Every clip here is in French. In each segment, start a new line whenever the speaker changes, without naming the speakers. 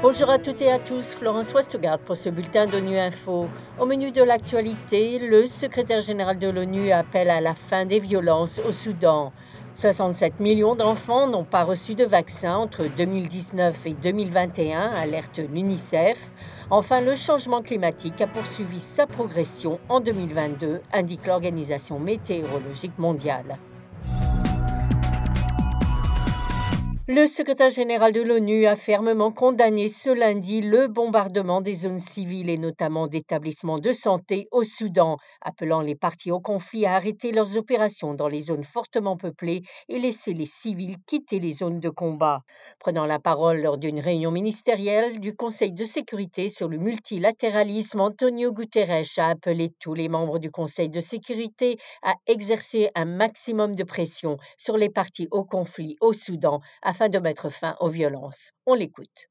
Bonjour à toutes et à tous, Florence Westgard pour ce bulletin d'ONU Info. Au menu de l'actualité, le secrétaire général de l'ONU appelle à la fin des violences au Soudan. 67 millions d'enfants n'ont pas reçu de vaccin entre 2019 et 2021, alerte l'UNICEF. Enfin, le changement climatique a poursuivi sa progression en 2022, indique l'Organisation météorologique mondiale. Le secrétaire général de l'ONU a fermement condamné ce lundi le bombardement des zones civiles et notamment d'établissements de santé au Soudan, appelant les parties au conflit à arrêter leurs opérations dans les zones fortement peuplées et laisser les civils quitter les zones de combat. Prenant la parole lors d'une réunion ministérielle du Conseil de sécurité sur le multilatéralisme, Antonio Guterres a appelé tous les membres du Conseil de sécurité à exercer un maximum de pression sur les parties au conflit au Soudan de mettre fin aux violences. On l'écoute.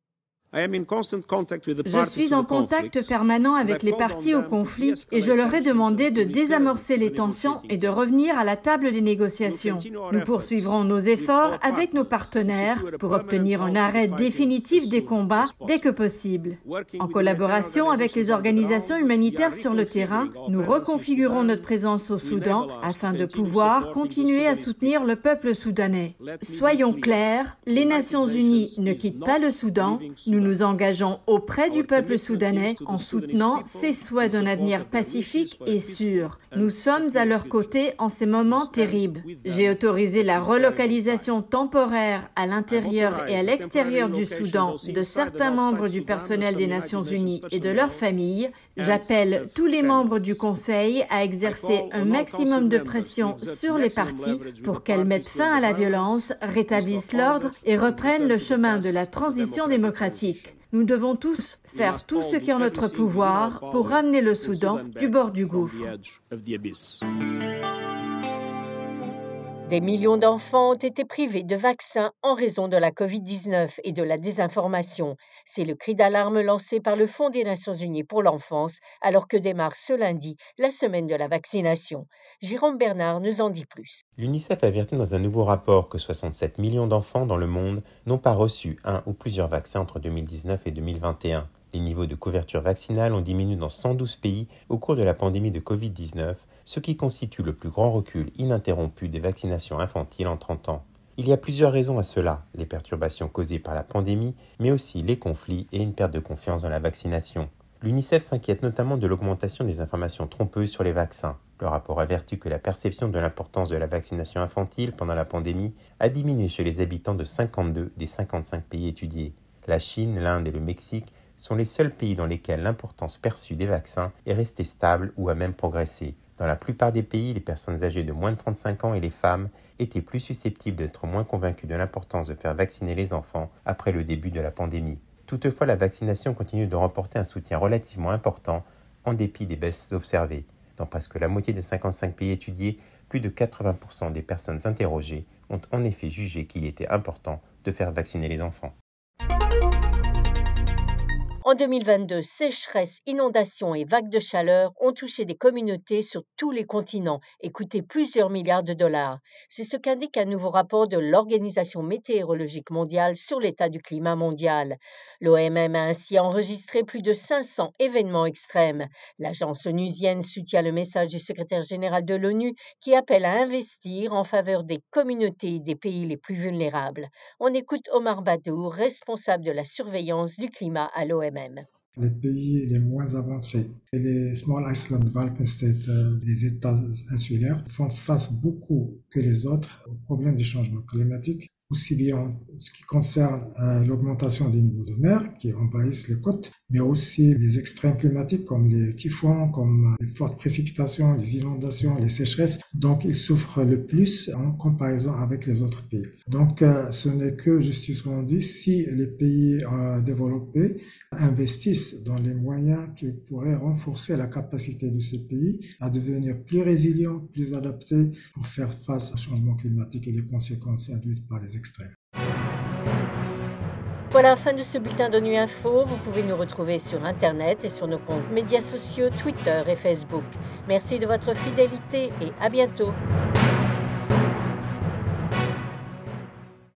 Je suis en contact permanent avec les partis au conflit et je leur ai demandé de désamorcer les tensions et de revenir à la table des négociations. Nous poursuivrons nos efforts avec nos partenaires pour obtenir un arrêt définitif des combats dès que possible. En collaboration avec les organisations humanitaires sur le terrain, nous reconfigurons notre présence au Soudan afin de pouvoir continuer à soutenir le peuple soudanais. Soyons clairs, les Nations Unies ne quittent pas le Soudan. Nous nous engageons auprès du peuple soudanais en soutenant ses souhaits d'un avenir pacifique et sûr. Nous sommes à leur côté en ces moments terribles. J'ai autorisé la relocalisation temporaire à l'intérieur et à l'extérieur du Soudan de certains membres du personnel des Nations Unies et de leurs familles. J'appelle tous les membres du Conseil à exercer un maximum de pression sur les parties pour qu'elles mettent fin à la violence, rétablissent l'ordre et reprennent le chemin de la transition démocratique. Nous devons tous faire tout ce qui est en notre pouvoir pour ramener le Soudan du bord du gouffre.
Des millions d'enfants ont été privés de vaccins en raison de la COVID-19 et de la désinformation. C'est le cri d'alarme lancé par le Fonds des Nations Unies pour l'enfance alors que démarre ce lundi la semaine de la vaccination. Jérôme Bernard nous en dit plus.
L'UNICEF avertit dans un nouveau rapport que 67 millions d'enfants dans le monde n'ont pas reçu un ou plusieurs vaccins entre 2019 et 2021. Les niveaux de couverture vaccinale ont diminué dans 112 pays au cours de la pandémie de Covid-19 ce qui constitue le plus grand recul ininterrompu des vaccinations infantiles en 30 ans. Il y a plusieurs raisons à cela, les perturbations causées par la pandémie, mais aussi les conflits et une perte de confiance dans la vaccination. L'UNICEF s'inquiète notamment de l'augmentation des informations trompeuses sur les vaccins. Le rapport avertit que la perception de l'importance de la vaccination infantile pendant la pandémie a diminué chez les habitants de 52 des 55 pays étudiés. La Chine, l'Inde et le Mexique sont les seuls pays dans lesquels l'importance perçue des vaccins est restée stable ou a même progressé. Dans la plupart des pays, les personnes âgées de moins de 35 ans et les femmes étaient plus susceptibles d'être moins convaincues de l'importance de faire vacciner les enfants après le début de la pandémie. Toutefois, la vaccination continue de remporter un soutien relativement important en dépit des baisses observées. Dans presque la moitié des 55 pays étudiés, plus de 80% des personnes interrogées ont en effet jugé qu'il était important de faire vacciner les enfants.
En 2022, sécheresse, inondations et vagues de chaleur ont touché des communautés sur tous les continents et coûté plusieurs milliards de dollars. C'est ce qu'indique un nouveau rapport de l'Organisation météorologique mondiale sur l'état du climat mondial. L'OMM a ainsi enregistré plus de 500 événements extrêmes. L'agence onusienne soutient le message du secrétaire général de l'ONU qui appelle à investir en faveur des communautés des pays les plus vulnérables. On écoute Omar Badou, responsable de la surveillance du climat à l'OMM
les pays les moins avancés et les Small Island States, euh, les États insulaires, font face beaucoup que les autres au problème du changement climatique aussi bien ce qui concerne euh, l'augmentation des niveaux de mer qui envahissent les côtes, mais aussi les extrêmes climatiques comme les typhons, comme les fortes précipitations, les inondations, les sécheresses. Donc, ils souffrent le plus en comparaison avec les autres pays. Donc, euh, ce n'est que justice rendue si les pays euh, développés investissent dans les moyens qui pourraient renforcer la capacité de ces pays à devenir plus résilients, plus adaptés pour faire face au changement climatique et les conséquences induites par les
Voilà fin de ce bulletin d'ONU Info. Vous pouvez nous retrouver sur Internet et sur nos comptes médias sociaux Twitter et Facebook. Merci de votre fidélité et à bientôt.